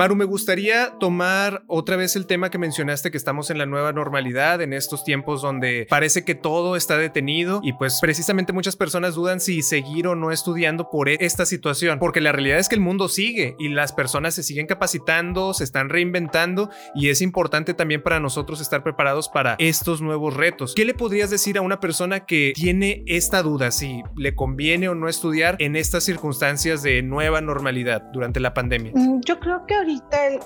Maru, me gustaría tomar otra vez el tema que mencionaste, que estamos en la nueva normalidad, en estos tiempos donde parece que todo está detenido y pues precisamente muchas personas dudan si seguir o no estudiando por e-, esta situación, porque la realidad es que el mundo sigue y las personas se siguen capacitando, se están reinventando y es importante también para nosotros estar preparados para estos nuevos retos. ¿Qué le podrías decir a una persona que tiene esta duda si le conviene o no estudiar en estas circunstancias de nueva normalidad durante la pandemia? Mm, yo creo que ahorita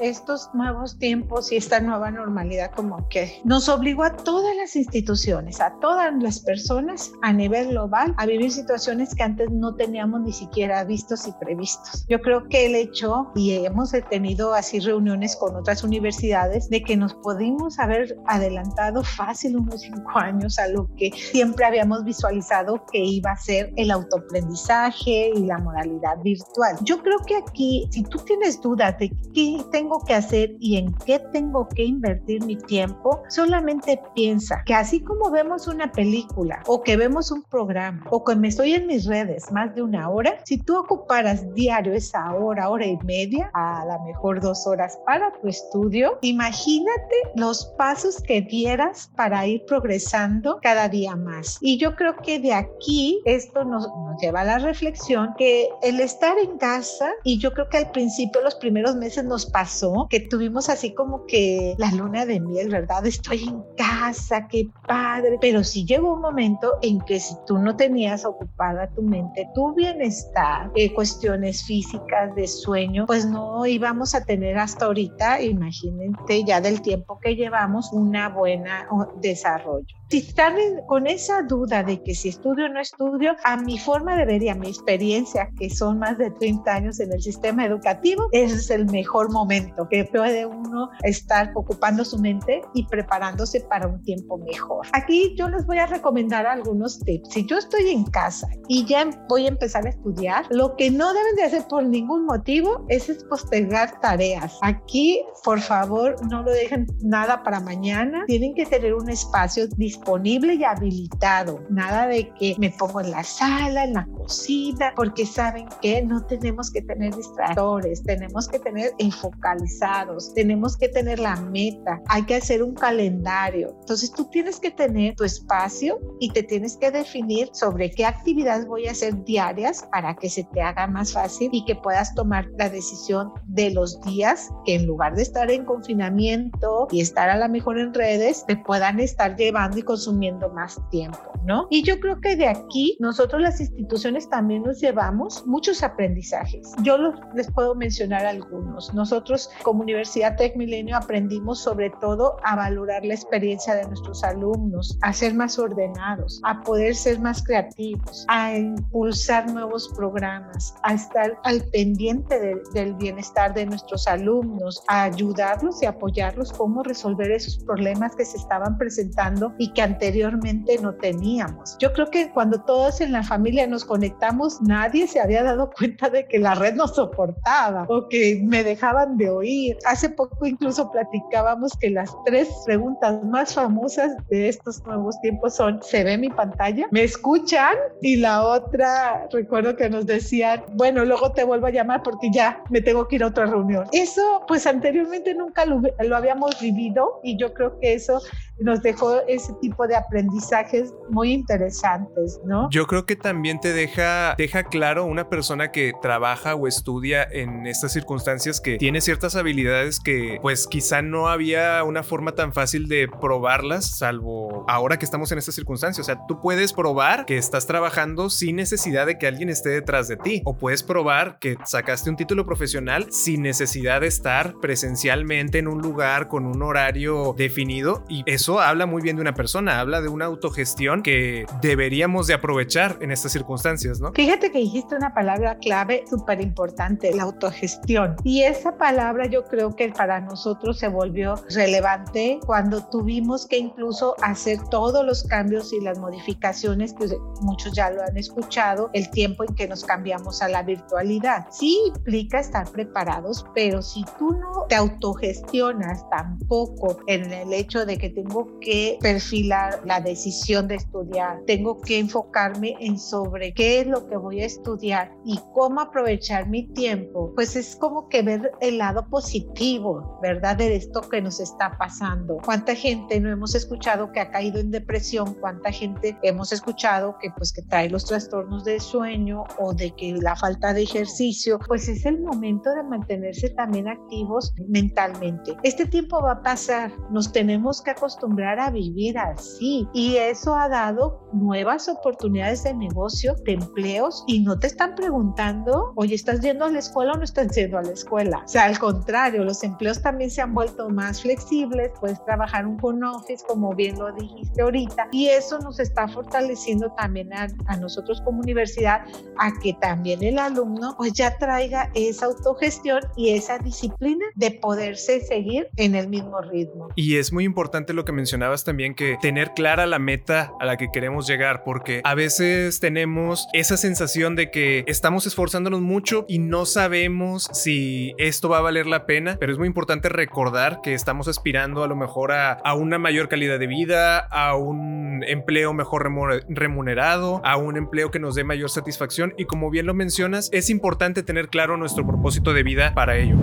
estos nuevos tiempos y esta nueva normalidad como que nos obligó a todas las instituciones, a todas las personas a nivel global a vivir situaciones que antes no teníamos ni siquiera vistos y previstos. Yo creo que el hecho, y hemos tenido así reuniones con otras universidades, de que nos pudimos haber adelantado fácil unos cinco años a lo que siempre habíamos visualizado que iba a ser el autoaprendizaje y la modalidad virtual. Yo creo que aquí, si tú tienes dudas de qué tengo que hacer y en qué tengo que invertir mi tiempo, solamente piensa que así como vemos una película o que vemos un programa o que me estoy en mis redes más de una hora, si tú ocuparas diario esa hora, hora y media, a lo mejor dos horas para tu estudio, imagínate los pasos que dieras para ir progresando cada día más. Y yo creo que de aquí esto nos, nos lleva a la reflexión que el estar en casa, y yo creo que al principio, los primeros meses nos pasó que tuvimos así como que la luna de miel, ¿verdad? Estoy en casa, qué padre. Pero sí llegó un momento en que si tú no tenías ocupada tu mente, tu bienestar, eh, cuestiones físicas de sueño, pues no íbamos a tener hasta ahorita, imagínate ya del tiempo que llevamos, una buena desarrollo. Si están con esa duda de que si estudio o no estudio, a mi forma de ver y a mi experiencia, que son más de 30 años en el sistema educativo, ese es el mejor momento que puede uno estar ocupando su mente y preparándose para un tiempo mejor. Aquí yo les voy a recomendar algunos tips. Si yo estoy en casa y ya voy a empezar a estudiar, lo que no deben de hacer por ningún motivo es postergar tareas. Aquí, por favor, no lo dejen nada para mañana. Tienen que tener un espacio disponible disponible y habilitado. Nada de que me pongo en la sala, en la cocina, porque saben que no tenemos que tener distractores, tenemos que tener enfocalizados, tenemos que tener la meta, hay que hacer un calendario. Entonces tú tienes que tener tu espacio y te tienes que definir sobre qué actividades voy a hacer diarias para que se te haga más fácil y que puedas tomar la decisión de los días que en lugar de estar en confinamiento y estar a la mejor en redes, te puedan estar llevando y consumiendo más tiempo, ¿no? Y yo creo que de aquí nosotros las instituciones también nos llevamos muchos aprendizajes. Yo les puedo mencionar algunos. Nosotros como Universidad Tech Milenio aprendimos sobre todo a valorar la experiencia de nuestros alumnos, a ser más ordenados, a poder ser más creativos, a impulsar nuevos programas, a estar al pendiente del bienestar de nuestros alumnos, a ayudarlos y apoyarlos cómo resolver esos problemas que se estaban presentando y que anteriormente no teníamos. Yo creo que cuando todos en la familia nos conectamos, nadie se había dado cuenta de que la red no soportaba o que me dejaban de oír. Hace poco incluso platicábamos que las tres preguntas más famosas de estos nuevos tiempos son, ¿se ve mi pantalla? ¿Me escuchan? Y la otra, recuerdo que nos decían, bueno, luego te vuelvo a llamar porque ya me tengo que ir a otra reunión. Eso, pues anteriormente nunca lo, lo habíamos vivido y yo creo que eso nos dejó ese tipo de aprendizajes muy interesantes, ¿no? Yo creo que también te deja, deja claro una persona que trabaja o estudia en estas circunstancias que tiene ciertas habilidades que pues quizá no había una forma tan fácil de probarlas, salvo ahora que estamos en estas circunstancias. O sea, tú puedes probar que estás trabajando sin necesidad de que alguien esté detrás de ti, o puedes probar que sacaste un título profesional sin necesidad de estar presencialmente en un lugar con un horario definido y eso habla muy bien de una persona persona, habla de una autogestión que deberíamos de aprovechar en estas circunstancias, ¿no? Fíjate que dijiste una palabra clave súper importante, la autogestión. Y esa palabra yo creo que para nosotros se volvió relevante cuando tuvimos que incluso hacer todos los cambios y las modificaciones que muchos ya lo han escuchado, el tiempo en que nos cambiamos a la virtualidad. Sí implica estar preparados, pero si tú no te autogestionas tampoco en el hecho de que tengo que perfilar la decisión de estudiar, tengo que enfocarme en sobre qué es lo que voy a estudiar y cómo aprovechar mi tiempo, pues es como que ver el lado positivo, ¿verdad? De esto que nos está pasando. ¿Cuánta gente no hemos escuchado que ha caído en depresión? ¿Cuánta gente hemos escuchado que pues que trae los trastornos de sueño o de que la falta de ejercicio? Pues es el momento de mantenerse también activos mentalmente. Este tiempo va a pasar, nos tenemos que acostumbrar a vivir así y eso ha dado nuevas oportunidades de negocio, de empleos y no te están preguntando, oye, ¿estás yendo a la escuela o no estás yendo a la escuela? O sea, al contrario, los empleos también se han vuelto más flexibles, puedes trabajar un home office, como bien lo dijiste ahorita, y eso nos está fortaleciendo también a, a nosotros como universidad a que también el alumno pues ya traiga esa autogestión y esa disciplina de poderse seguir en el mismo ritmo. Y es muy importante lo que mencionabas también, que tener clara la meta a la que queremos llegar, porque a veces tenemos esa sensación de que estamos esforzándonos mucho y no sabemos si esto va a valer la pena, pero es muy importante recordar que estamos aspirando a lo mejor a, una mayor calidad de vida, a un empleo mejor remunerado, a un empleo que nos dé mayor satisfacción y como bien lo mencionas, es importante tener claro nuestro propósito de vida para ello.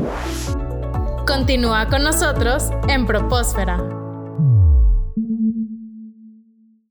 Continúa con nosotros en Propósfera.